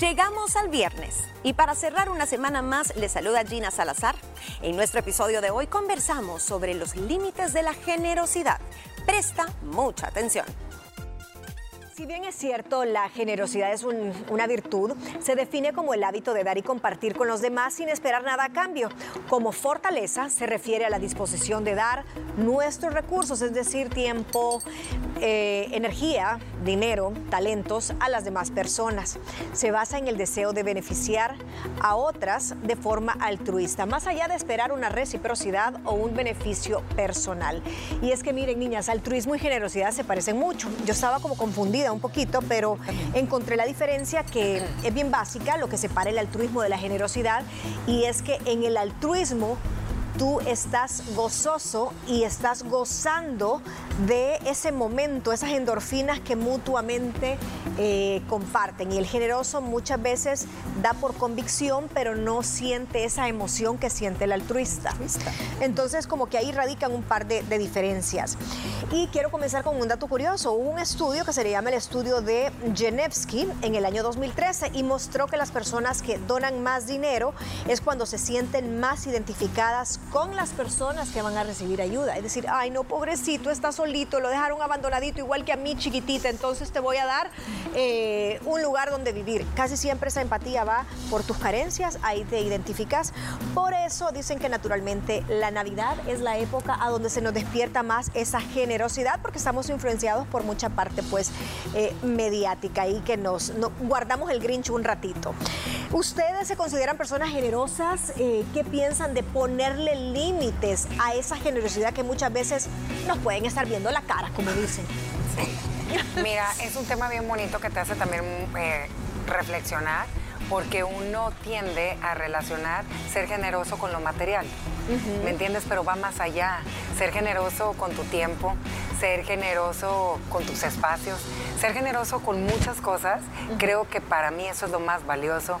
Llegamos al viernes y para cerrar una semana más le saluda Gina Salazar. En nuestro episodio de hoy conversamos sobre los límites de la generosidad. Presta mucha atención. Si bien es cierto, la generosidad es una virtud, se define como el hábito de dar y compartir con los demás sin esperar nada a cambio. Como fortaleza se refiere a la disposición de dar nuestros recursos, es decir, tiempo, eh, energía, dinero, talentos a las demás personas. Se basa en el deseo de beneficiar a otras de forma altruista, más allá de esperar una reciprocidad o un beneficio personal. Y es que miren, niñas, altruismo y generosidad se parecen mucho. Yo estaba como confundida un poquito, pero encontré la diferencia que es bien básica, lo que separa el altruismo de la generosidad, y es que en el altruismo tú estás gozoso y estás gozando de ese momento, esas endorfinas que mutuamente eh, comparten. Y el generoso muchas veces da por convicción, pero no siente esa emoción que siente el altruista. Entonces, como que ahí radican un par de, diferencias. Y quiero comenzar con un dato curioso. Hubo un estudio que se le llama el estudio de Genevsky en el año 2013 y mostró que las personas que donan más dinero es cuando se sienten más identificadas con las personas que van a recibir ayuda. Es decir, ay, no, pobrecito, está solito, lo dejaron abandonadito, igual que a mí, chiquitita, entonces te voy a dar eh, un lugar donde vivir. Casi siempre esa empatía va por tus carencias, ahí te identificas. Por eso dicen que naturalmente la Navidad es la época a donde se nos despierta más esa generosidad, porque estamos influenciados por mucha parte, pues, eh, mediática y que nos, guardamos el Grinch un ratito. ¿Ustedes se consideran personas generosas? Eh, ¿Qué piensan de ponerle límites a esa generosidad que muchas veces nos pueden estar viendo la cara, como dicen? Mira, es un tema bien bonito que te hace también eh, reflexionar porque uno tiende a relacionar ser generoso con lo material. ¿Me entiendes? Pero va más allá. Ser generoso con tu tiempo, ser generoso con tus espacios, ser generoso con muchas cosas. Creo que para mí eso es lo más valioso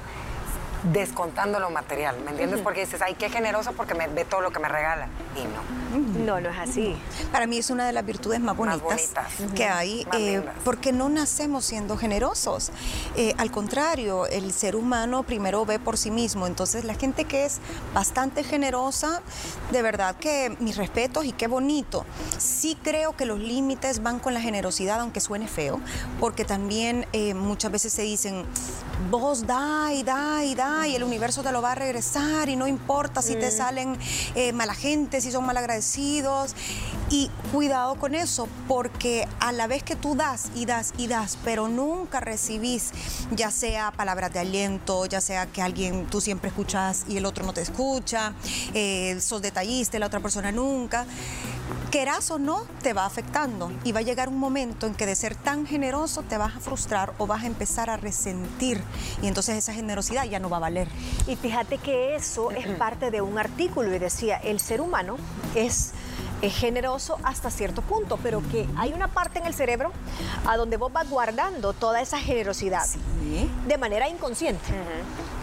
descontando lo material, ¿me entiendes? Porque dices, ay, qué generoso porque me ve todo lo que me regala. Y no. No, no es así. Para mí es una de las virtudes más bonitas, que hay, eh, porque no nacemos siendo generosos. Eh, al contrario, el ser humano primero ve por sí mismo. Entonces, la gente que es bastante generosa, de verdad que mis respetos y qué bonito. Sí creo que los límites van con la generosidad, aunque suene feo, porque también eh, muchas veces se dicen, vos da y da y da y el universo te lo va a regresar y no importa si te salen eh, mala gente, si son malagradecidos. Y cuidado con eso, porque a la vez que tú das y das y das, pero nunca recibís, ya sea palabras de aliento, ya sea que alguien tú siempre escuchas y el otro no te escucha, eh, sos detallista la otra persona nunca querás o no, te va afectando. Y va a llegar un momento en que de ser tan generoso te vas a frustrar o vas a empezar a resentir. Y entonces esa generosidad ya no va a valer. Y fíjate que eso es parte de un artículo y decía, el ser humano es generoso hasta cierto punto, pero que hay una parte en el cerebro a donde vos vas guardando toda esa generosidad de manera inconsciente.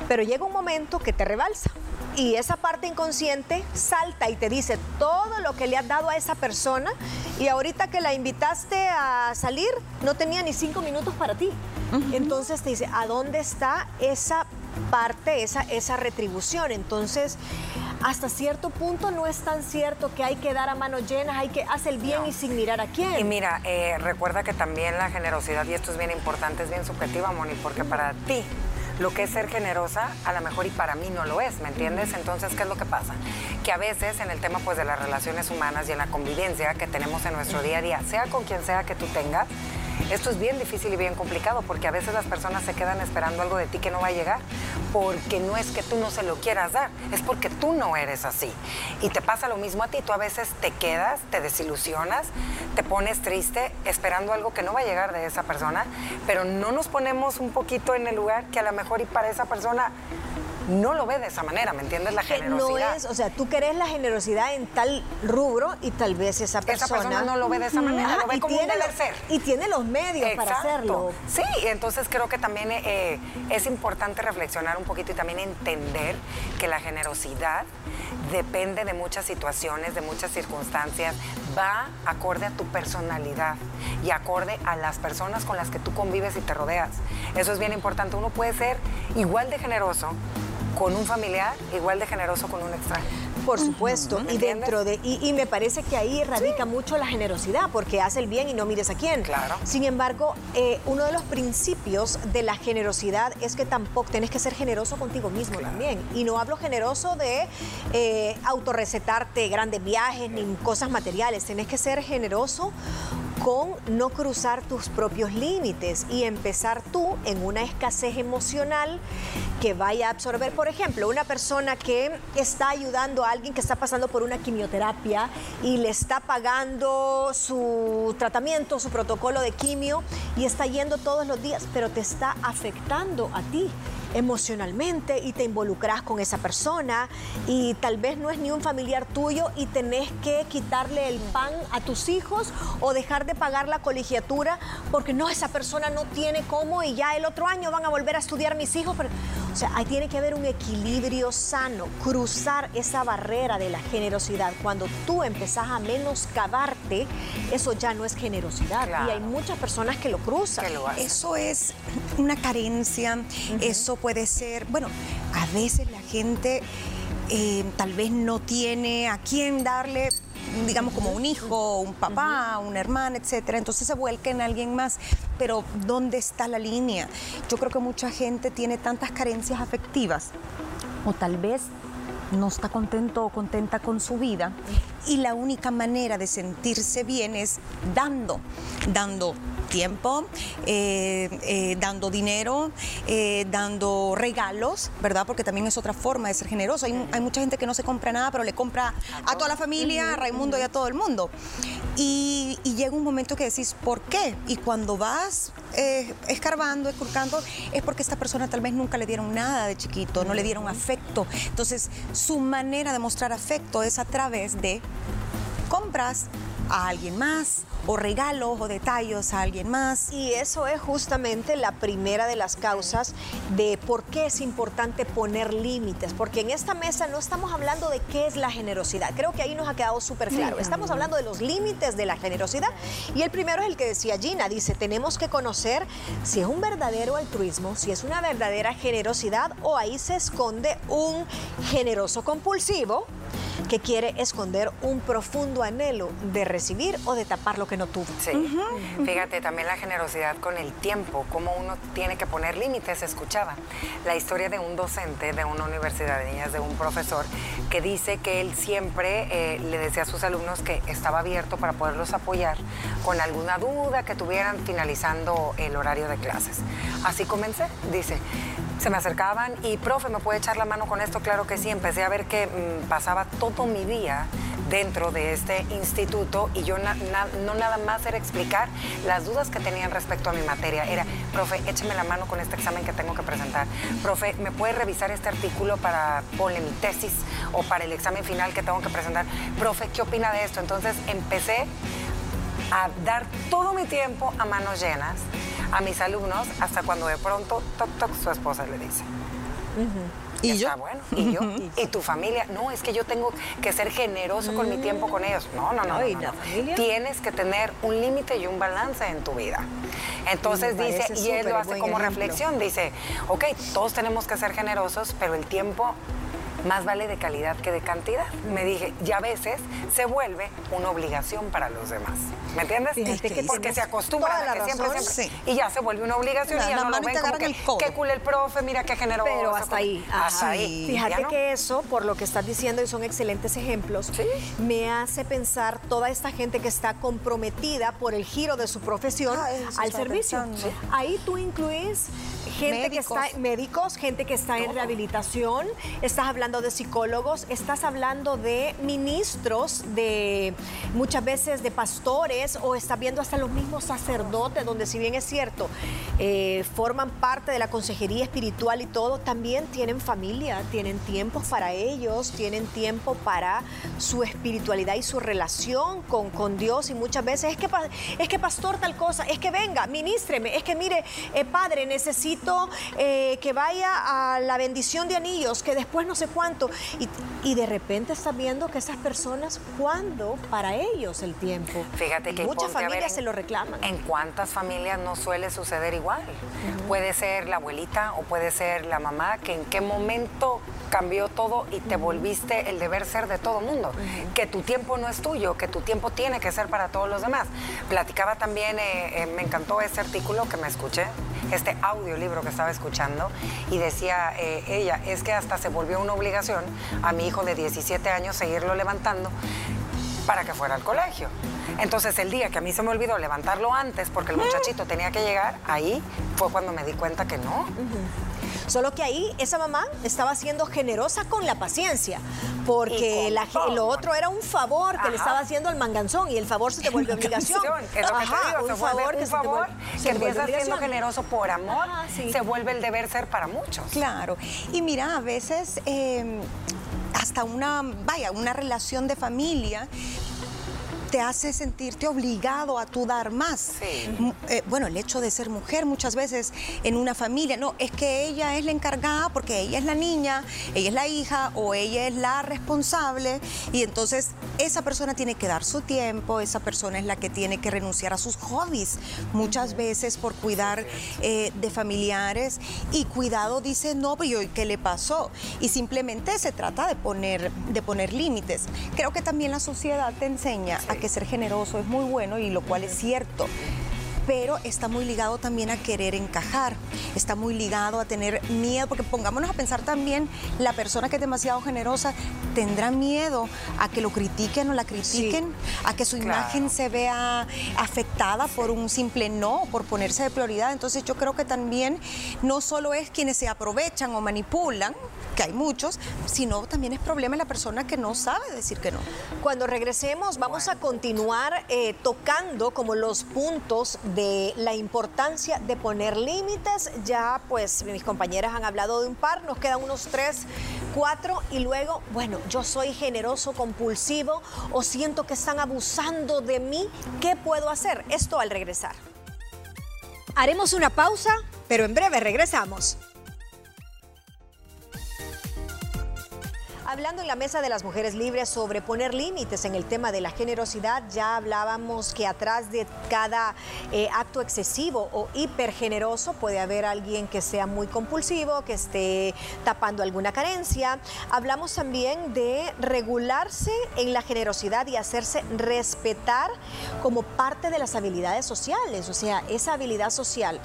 Pero llega un momento que te rebalsa y esa parte inconsciente salta y te dice todo lo que le has dado a esa persona y ahorita que la invitaste a salir no tenía ni cinco minutos para ti. Entonces te dice, ¿a dónde está esa parte, esa, esa retribución? Entonces, hasta cierto punto no es tan cierto que hay que dar a manos llenas, hay que hacer el bien y sin mirar a quién. Y mira, eh, recuerda que también la generosidad, y esto es bien importante, es bien subjetiva, Moni, porque para ti lo que es ser generosa, a lo mejor y para mí no lo es, ¿me entiendes? Entonces, ¿qué es lo que pasa? Que a veces en el tema pues de las relaciones humanas y en la convivencia que tenemos en nuestro día a día, sea con quien sea que tú tengas, esto es bien difícil y bien complicado porque a veces las personas se quedan esperando algo de ti que no va a llegar porque no es que tú no se lo quieras dar, es porque tú no eres así. Y te pasa lo mismo a ti, tú a veces te quedas, te desilusionas, te pones triste esperando algo que no va a llegar de esa persona, pero no nos ponemos un poquito en el lugar que a lo mejor y para esa persona no lo ve de esa manera, ¿me entiendes? La generosidad. No es, o sea, tú querés la generosidad en tal rubro y tal vez esa persona... Esa persona no lo ve de esa manera, lo ve como un deber ser. Y tiene los medios para hacerlo. Sí, entonces creo que también eh, es importante reflexionar un poquito y también entender que la generosidad depende de muchas situaciones, de muchas circunstancias, va acorde a tu personalidad y acorde a las personas con las que tú convives y te rodeas. Eso es bien importante. Uno puede ser igual de generoso con un familiar, igual de generoso con un extraño. Por supuesto, y dentro de, y, me parece que ahí radica mucho la generosidad, porque hace el bien y no mires a quién. Claro. Sin embargo, eh, uno de los principios de la generosidad es que tampoco tienes que ser generoso contigo mismo también. Y no hablo generoso de eh, autorrecetarte grandes viajes ni cosas materiales, tienes que ser generoso con no cruzar tus propios límites y empezar tú en una escasez emocional que vaya a absorber, por ejemplo, una persona que está ayudando a alguien que está pasando por una quimioterapia y le está pagando su tratamiento, su protocolo de quimio y está yendo todos los días, pero te está afectando a ti emocionalmente y te involucras con esa persona y tal vez no es ni un familiar tuyo y tenés que quitarle el pan a tus hijos o dejar de pagar la colegiatura porque no, esa persona no tiene cómo y ya el otro año van a volver a estudiar mis hijos. Pero, o sea, ahí tiene que haber un equilibrio sano, cruzar esa barrera de la generosidad. Cuando tú empezás a menoscabarte, eso ya no es generosidad. Y hay muchas personas que lo cruzan. eso es una carencia, eso puede ser, bueno, a veces la gente eh, tal vez no tiene a quién darle digamos, como un hijo, un papá, una hermana, etcétera. Entonces se vuelca en alguien más. Pero ¿dónde está la línea? Yo creo que mucha gente tiene tantas carencias afectivas o tal vez no está contento o contenta con su vida y la única manera de sentirse bien es dando, dando tiempo, eh, eh, dando dinero, eh, dando regalos, ¿verdad? Porque también es otra forma de ser generoso. Hay, mucha gente que no se compra nada, pero le compra a toda la familia, a Raimundo y a todo el mundo. Y, llega un momento que decís, ¿por qué? Y cuando vas escarbando, escurcando, es porque esta persona tal vez nunca le dieron nada de chiquito, no le dieron afecto. Entonces, su manera de mostrar afecto es a través de compras a alguien más o regalos o detalles a alguien más. Y eso es justamente la primera de las causas de por qué es importante poner límites, porque en esta mesa no estamos hablando de qué es la generosidad, creo que ahí nos ha quedado súper claro, estamos hablando de los límites de la generosidad. Y el primero es el que decía Gina, dice, tenemos que conocer si es un verdadero altruismo, si es una verdadera generosidad o ahí se esconde un generoso compulsivo que quiere esconder un profundo anhelo de recibir o de tapar lo que no tuvo. Sí. Fíjate, también la generosidad con el tiempo, cómo uno tiene que poner límites. Escuchaba la historia de un docente de una universidad de niñas, de un profesor, que dice que él siempre eh, le decía a sus alumnos que estaba abierto para poderlos apoyar con alguna duda que tuvieran finalizando el horario de clases. Así comencé, dice se me acercaban y, profe, ¿me puede echar la mano con esto? Claro que sí, empecé a ver que mm, pasaba todo mi día dentro de este instituto y yo no nada más era explicar las dudas que tenían respecto a mi materia. Era, profe, écheme la mano con este examen que tengo que presentar. Profe, ¿me puede revisar este artículo para poner mi tesis o para el examen final que tengo que presentar? Profe, ¿qué opina de esto? Entonces empecé a dar todo mi tiempo a manos llenas a mis alumnos hasta cuando de pronto, toc, toc, su esposa le dice. ¿Y yo? bueno. ¿Y yo? ¿Y tu familia? No, es que yo tengo que ser generoso con mi tiempo con ellos. No, no, no. no, Tienes que tener un límite y un balance en tu vida. Entonces dice, y él lo hace como reflexión, dice, ok, todos tenemos que ser generosos, pero el tiempo más vale de calidad que de cantidad. Me dije, y a veces se vuelve una obligación para los demás. ¿Me entiendes? Porque se acostumbran a que siempre, siempre. Y ya se vuelve una obligación y ya no lo ven como que, qué cool el profe, mira qué generoso. Pero hasta ahí. Hasta ahí. Fíjate que eso, por lo que estás diciendo, y son excelentes ejemplos, me hace pensar toda esta gente que está comprometida por el giro de su profesión ah, al servicio. Ahí tú incluís gente que está, médicos, gente que está en rehabilitación, estás hablando de psicólogos, estás hablando de ministros, de muchas veces de pastores o estás viendo hasta los mismos sacerdotes, donde si bien es cierto, eh, forman parte de la consejería espiritual y todo, también tienen familia, tienen tiempo para ellos, tienen tiempo para su espiritualidad y su relación con, con Dios y muchas veces es que, es que pastor tal cosa, es que venga, ministreme, es que mire, eh, padre, necesito eh, que vaya a la bendición de anillos, que después no sé cuánto. Y, y de repente estás viendo que esas personas, ¿cuándo para ellos el tiempo? Fíjate que muchas familias se lo reclaman. ¿En cuántas familias no suele suceder igual? Puede ser la abuelita o puede ser la mamá, que en qué momento cambió todo y te volviste el deber ser de todo mundo. Que tu tiempo no es tuyo, que tu tiempo tiene que ser para todos los demás. Platicaba también, eh, eh, me encantó ese artículo que me escuché, este audiolibro que estaba escuchando, y decía eh, ella, es que hasta se volvió una obligación a mi hijo de 17 años seguirlo levantando para que fuera al colegio. Entonces el día que a mí se me olvidó levantarlo antes porque el muchachito tenía que llegar, ahí fue cuando me di cuenta que no. Solo que ahí esa mamá estaba siendo generosa con la paciencia, porque lo otro era un favor que le estaba haciendo al manganzón y el favor se te vuelve obligación. Es lo que te digo, un favor, que, favor que empieza siendo generoso por amor, se vuelve el deber ser para muchos. Claro. Y mira, a veces... Em, hasta una, vaya, una relación de familia te hace sentirte obligado a tú dar más. Eh, bueno, el hecho de ser mujer muchas veces en una familia, no, es que ella es la encargada porque ella es la niña, ella es la hija o ella es la responsable y entonces esa persona tiene que dar su tiempo, esa persona es la que tiene que renunciar a sus hobbies muchas veces por cuidar eh, de familiares y cuidado dice, no, pero ¿qué le pasó? Y simplemente se trata de poner, de poner límites. Creo que también la sociedad te enseña a que ser generoso es muy bueno y lo cual es cierto pero está muy ligado también a querer encajar, está muy ligado a tener miedo, porque pongámonos a pensar también, la persona que es demasiado generosa tendrá miedo a que lo critiquen o la critiquen, a que su imagen se vea afectada por un simple no, por ponerse de prioridad. Entonces yo creo que también no solo es quienes se aprovechan o manipulan, que hay muchos, sino también es problema la persona que no sabe decir que no. Cuando regresemos vamos a continuar eh, tocando como los puntos de la importancia de poner límites. Ya pues mis compañeras han hablado de un par, nos quedan unos tres, cuatro y luego, bueno, yo soy generoso, compulsivo o siento que están abusando de mí. ¿Qué puedo hacer? Esto al regresar. Haremos una pausa, pero en breve regresamos. Hablando en la mesa de las mujeres libres sobre poner límites en el tema de la generosidad, ya hablábamos que atrás de cada eh, acto excesivo o hipergeneroso puede haber alguien que sea muy compulsivo, que esté tapando alguna carencia. Hablamos también de regularse en la generosidad y hacerse respetar como parte de las habilidades sociales, o sea, esa habilidad social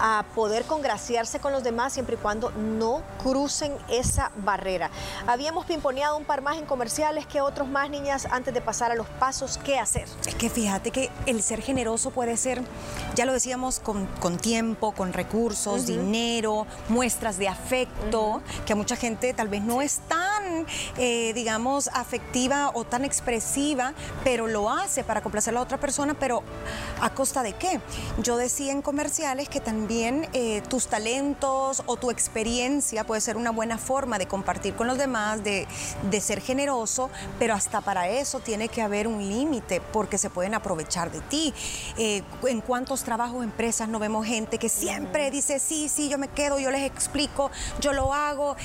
a poder congraciarse con los demás siempre y cuando no crucen esa barrera. Habíamos pimponeado un par más en comerciales que otros más, niñas, antes de pasar a los pasos, ¿qué hacer? Es que fíjate que el ser generoso puede ser, ya lo decíamos, con, tiempo, con recursos, dinero, muestras de afecto, que a mucha gente tal vez no es eh, digamos, afectiva o tan expresiva, pero lo hace para complacer a la otra persona, pero ¿a costa de qué? Yo decía en comerciales que también eh, tus talentos o tu experiencia puede ser una buena forma de compartir con los demás, de, ser generoso, pero hasta para eso tiene que haber un límite porque se pueden aprovechar de ti. Eh, en cuántos trabajos, empresas no vemos gente que siempre dice, sí, sí, yo me quedo, yo les explico, yo lo hago,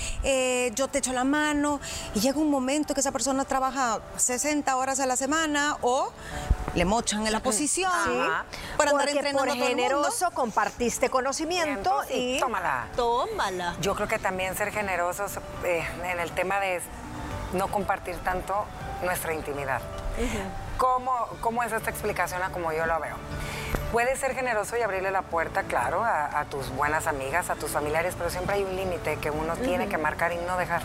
yo te echo la mano y llega un momento que esa persona trabaja 60 horas a la semana o le mochan en la posición para andar entrenando por generoso compartiste conocimiento y tómala. Tómala. Yo creo que también ser generosos eh, en el tema de no compartir tanto nuestra intimidad. ¿Cómo, ¿Cómo es esta explicación a como yo lo veo? Puedes ser generoso y abrirle la puerta, claro, a, tus buenas amigas, a tus familiares, pero siempre hay un límite que uno tiene que marcar y no dejar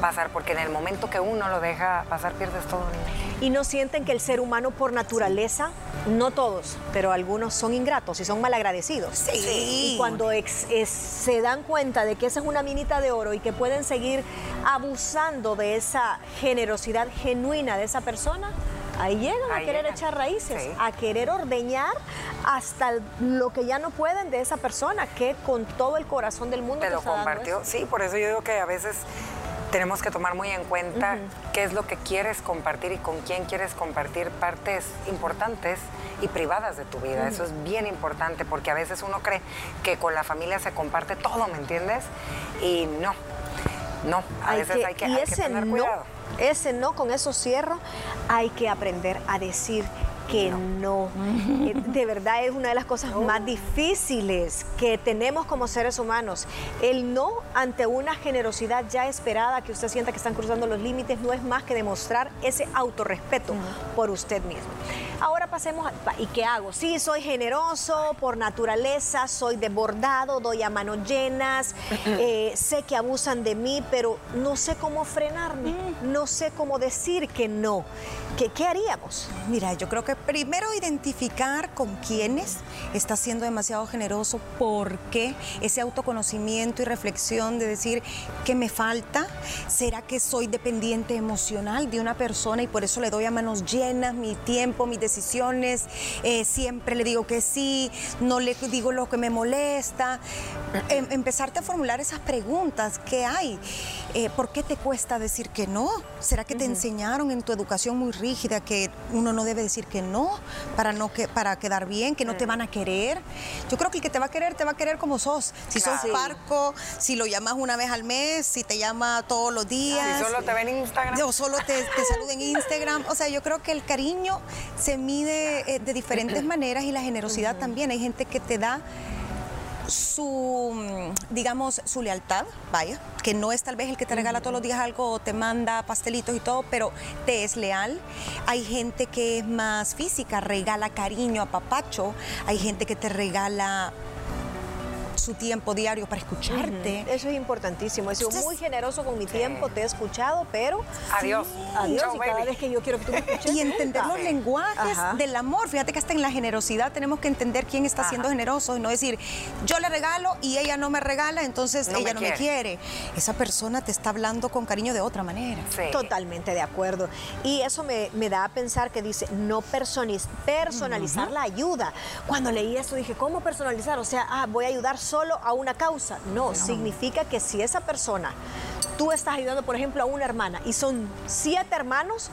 pasar, porque en el momento que uno lo deja pasar, pierdes todo. ¿Y no sienten que el ser humano por naturaleza, no todos, pero algunos son ingratos y son malagradecidos? Sí. Y cuando se dan cuenta de que esa es una minita de oro y que pueden seguir abusando de esa generosidad genuina de esa persona, ahí llegan a querer echar raíces, a querer ordeñar hasta lo que ya no pueden de esa persona que con todo el corazón del mundo te, lo compartió. Sí, por eso yo digo que a veces tenemos que tomar muy en cuenta qué es lo que quieres compartir y con quién quieres compartir partes importantes y privadas de tu vida. Eso es bien importante porque a veces uno cree que con la familia se comparte todo, ¿me entiendes? Y no, no, a veces hay que, tener cuidado. Ese no, con eso cierro, hay que aprender a decir que no. Eh, de verdad es una de las cosas más difíciles que tenemos como seres humanos. El no ante una generosidad ya esperada, que usted sienta que están cruzando los límites, no es más que demostrar ese autorrespeto por usted mismo. Ahora pasemos a, ¿y qué hago? Sí, soy generoso por naturaleza, soy desbordado, doy a manos llenas, eh, sé que abusan de mí, pero no sé cómo frenarme, no sé cómo decir que no. ¿Qué, ¿Qué haríamos? Mira, yo creo que primero identificar con quiénes está siendo demasiado generoso, por qué, ese autoconocimiento y reflexión de decir qué me falta, será que soy dependiente emocional de una persona y por eso le doy a manos llenas mi tiempo, mis decisiones, eh, siempre le digo que sí, no le digo lo que me molesta, em, empezarte a formular esas preguntas, ¿qué hay? Eh, ¿Por qué te cuesta decir que no? ¿Será que te enseñaron en tu educación muy rígida que uno no debe decir que no para, no que, para quedar bien, que no te van a querer? Yo creo que el que te va a querer, te va a querer como sos. Si sos parco, si lo llamas una vez al mes, si te llama todos los días. Si solo te ven en Instagram. O solo te, te saluda en Instagram. O sea, yo creo que el cariño se mide eh, de diferentes maneras y la generosidad también. Hay gente que te da su, mm, digamos, su lealtad, vaya, que no es tal vez el que te regala todos los días algo o te manda pastelitos y todo, pero te es leal. Hay gente que es más física, regala cariño a papacho, hay gente que te regala su tiempo diario para escucharte. Eso es importantísimo. He sido muy generoso con mi tiempo, te he escuchado, pero... Adiós. adiós. y cada vez que yo quiero que tú me escuches... Y entender los lenguajes del amor. Fíjate que hasta en la generosidad tenemos que entender quién está siendo generoso y no decir, yo le regalo y ella no me regala, entonces ella no me quiere. Esa persona te está hablando con cariño de otra manera. Totalmente de acuerdo. Y eso me, da a pensar que dice, no personalizar la ayuda. Cuando leí esto dije, ¿cómo personalizar? O sea, ah, voy a ayudar solo a una causa. No, significa que si esa persona, tú estás ayudando, por ejemplo, a una hermana y son siete hermanos,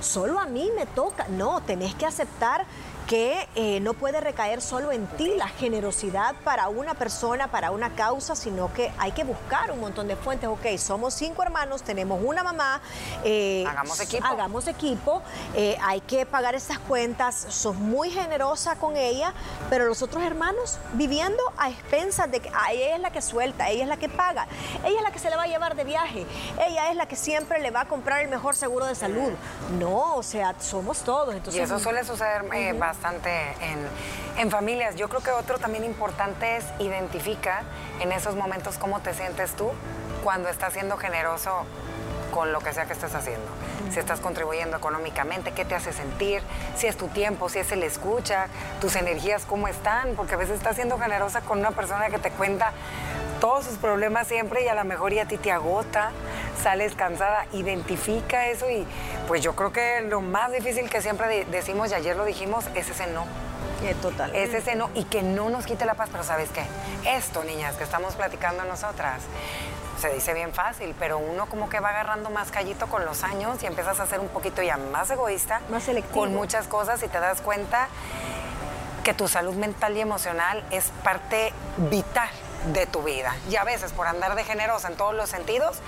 solo a mí me toca. No, tenés que aceptar que eh, no puede recaer solo en ti la generosidad para una persona, para una causa, sino que hay que buscar un montón de fuentes. Ok, somos cinco hermanos, tenemos una mamá. Eh, hagamos equipo. Hagamos equipo. Eh, hay que pagar estas cuentas. Sos muy generosa con ella, pero los otros hermanos viviendo a expensas de que ella es la que suelta, ella es la que paga, ella es la que se le va a llevar de viaje, ella es la que siempre le va a comprar el mejor seguro de salud. No, o sea, somos todos. Entonces, y eso suele suceder bastante en, familias. Yo creo que otro también importante es identifica en esos momentos cómo te sientes tú cuando estás siendo generoso con lo que sea que estés haciendo. Si estás contribuyendo económicamente, qué te hace sentir, si es tu tiempo, si es el escucha, tus energías, cómo están, porque a veces estás siendo generosa con una persona que te cuenta todos sus problemas siempre y a lo mejor y a ti te agota, sales cansada, identifica eso y pues yo creo que lo más difícil que siempre decimos y ayer lo dijimos es ese no. total. Es ese no y que no nos quite la paz, pero ¿sabes qué? Esto, niñas, que estamos platicando nosotras, se dice bien fácil, pero uno como que va agarrando más callito con los años y empiezas a ser un poquito ya más egoísta. Más selectivo. Con muchas cosas y te das cuenta que tu salud mental y emocional es parte vital de tu vida. Y a veces por andar de generosa en todos los sentidos,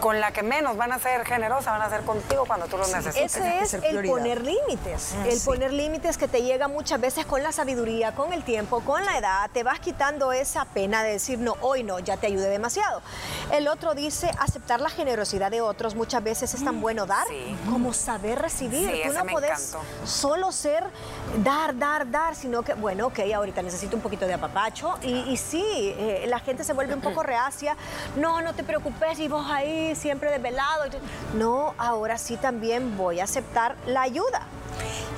con la que menos van a ser generosa van a ser contigo cuando tú los necesites. Ese es el poner límites. Ah, el poner límites que te llega muchas veces con la sabiduría, con el tiempo, con la edad. Te vas quitando esa pena de decir, no, hoy no, ya te ayudé demasiado. El otro dice, aceptar la generosidad de otros muchas veces es tan mm, bueno dar como saber recibir. Sí, tú no puedes solo ser dar, dar, dar, sino que, bueno, ok, ahorita necesito un poquito de apapacho. Y, sí, eh, la gente se vuelve un poco reacia. No, no te preocupes, y vos ahí siempre desvelado. No, ahora sí también voy a aceptar la ayuda.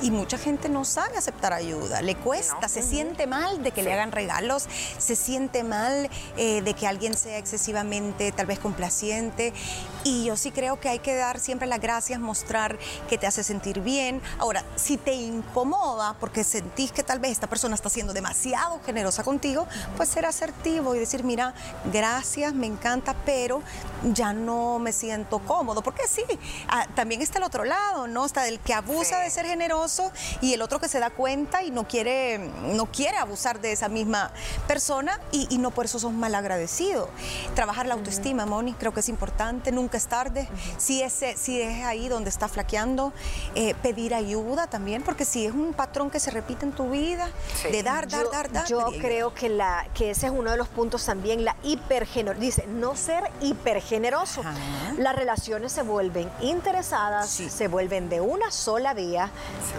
Y mucha gente no sabe aceptar ayuda, le cuesta, se siente mal de que le hagan regalos, se siente mal eh, de que alguien sea excesivamente tal vez complaciente. Y yo sí creo que hay que dar siempre las gracias, mostrar que te hace sentir bien. Ahora, si te incomoda porque sentís que tal vez esta persona está siendo demasiado generosa contigo, pues ser asertivo y decir, mira, gracias, me encanta, pero ya no me siento cómodo. Porque sí, ah, también está el otro lado, ¿no? Está el que abusa de ser generoso y el otro que se da cuenta y no quiere, no quiere abusar de esa misma persona y, no por eso sos mal agradecido. Trabajar la autoestima, Moni, creo que es importante, nunca es tarde. si, ese, si es ahí donde está flaqueando, eh, pedir ayuda también, porque si es un patrón que se repite en tu vida, de dar, dar, dar, dar. Yo creo que, la, que ese es uno de los puntos también, la hipergenerosidad. Dice, no ser hipergeneroso. Las relaciones se vuelven interesadas, se vuelven de una sola vía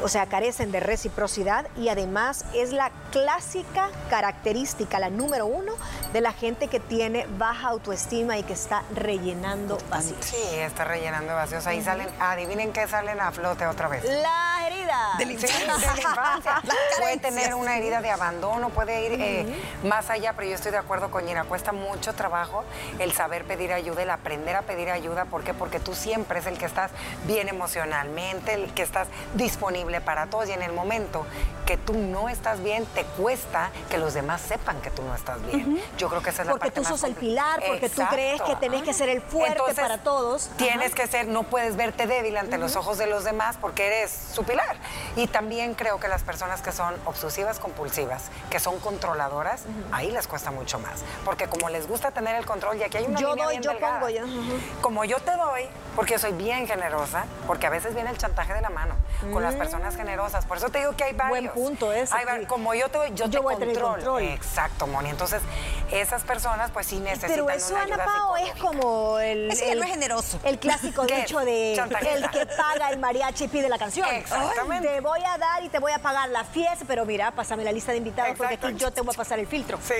o sea, carecen de reciprocidad y además es la clásica característica, la número uno, de la gente que tiene baja autoestima y que está rellenando vacíos. Sí, está rellenando vacíos. Ahí salen, adivinen qué salen a flote otra vez. La herida. De la, infancia. puede tener una herida de abandono, puede ir eh, más allá, pero yo estoy de acuerdo con Gina, cuesta mucho trabajo el saber pedir ayuda, el aprender a pedir ayuda. ¿Por qué? Porque tú siempre es el que estás bien emocionalmente, el que estás disponible para todos y en el momento que tú no estás bien, te cuesta que los demás sepan que tú no estás bien. Yo creo que esa es la porque parte tú sos el pilar, porque tú crees que tenés que ser el fuerte para todos. Tienes que ser, no puedes verte débil ante los ojos de los demás porque eres su pilar. Y también creo que las personas que son obsesivas compulsivas, que son controladoras, ahí les cuesta mucho más, porque como les gusta tener el control y aquí hay una yo línea doy, yo pongo, yo. Como yo te doy, porque soy bien generosa, porque a veces viene el chantaje de la mano con las personas generosas. Por eso te digo que hay varios. Buen punto es. como yo te yo, te controlo. Exacto, Moni. Entonces, esas personas pues sí necesitan Pero eso, Ana Pao, es como el... el, generoso. El clásico dicho de el que paga el mariachi pide la canción. Exactamente. te voy a dar y te voy a pagar la fiesta, pero mira, pásame la lista de invitados porque aquí yo te voy a pasar el filtro. Sí.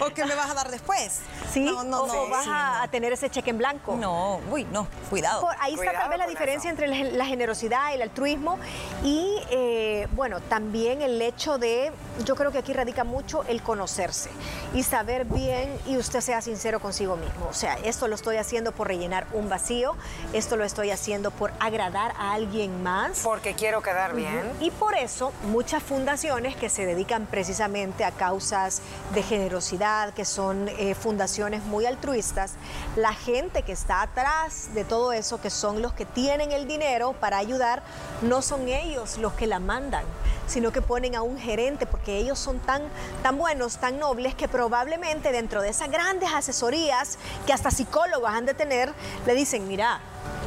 ¿O qué me vas a dar después? Sí, no, no, o, vas a, tener ese cheque en blanco. No, uy, no, cuidado. ahí está tal vez la diferencia entre la generosidad y el altruismo y, eh, bueno, también el hecho de, yo creo que aquí radica mucho el conocerse y saber bien y usted sea sincero consigo mismo. O sea, esto lo estoy haciendo por rellenar un vacío, esto lo estoy haciendo por agradar a alguien más. Porque quiero quedar bien. Y por eso muchas fundaciones que se dedican precisamente a causas de generosidad, que son eh, fundaciones muy altruistas, la gente que está atrás de todo eso, que son los que tienen el dinero para ayudar, no son ellos los que la mandan, sino que ponen a un gerente porque ellos son tan, tan buenos, tan nobles que probablemente dentro de esas grandes asesorías que hasta psicólogos han de tener, le dicen, mira,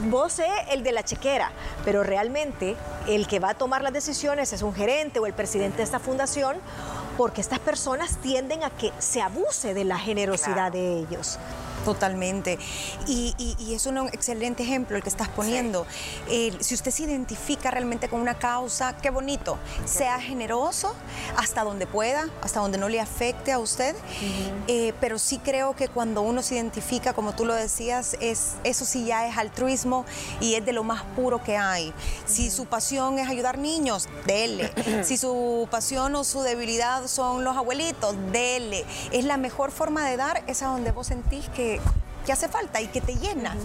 vos es el de la chequera, pero realmente el que va a tomar las decisiones es un gerente o el presidente de esta fundación porque estas personas tienden a que se abuse de la generosidad de ellos. Totalmente. Y, es un excelente ejemplo el que estás poniendo. si usted se identifica realmente con una causa, qué bonito. Sea generoso hasta donde pueda, hasta donde no le afecte a usted. Eh, pero sí creo que cuando uno se identifica, como tú lo decías, es, eso sí ya es altruismo y es de lo más puro que hay. Si su pasión es ayudar niños, dele. si su pasión o su debilidad son los abuelitos, dele. Es la mejor forma de dar, es a donde vos sentís que que, hace falta y que te llena.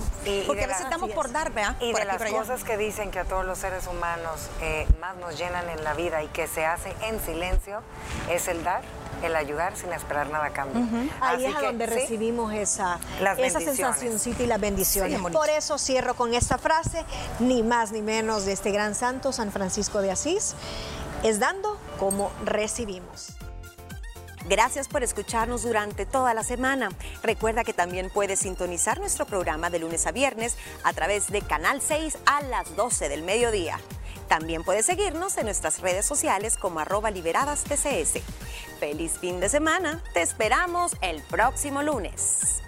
Porque a veces estamos por dar, ¿verdad? Y de las cosas que dicen que a todos los seres humanos eh, más nos llenan en la vida y que se hace en silencio es el dar el ayudar sin esperar nada a cambio. Ahí es donde recibimos esa, esa sensacióncita y las bendiciones. Por eso cierro con esta frase, ni más ni menos de este gran santo, San Francisco de Asís, es dando como recibimos. Gracias por escucharnos durante toda la semana. Recuerda que también puedes sintonizar nuestro programa de lunes a viernes a través de Canal 6 a las 12 del mediodía. También puedes seguirnos en nuestras redes sociales como arroba liberadas TCS. Feliz fin de semana. Te esperamos el próximo lunes.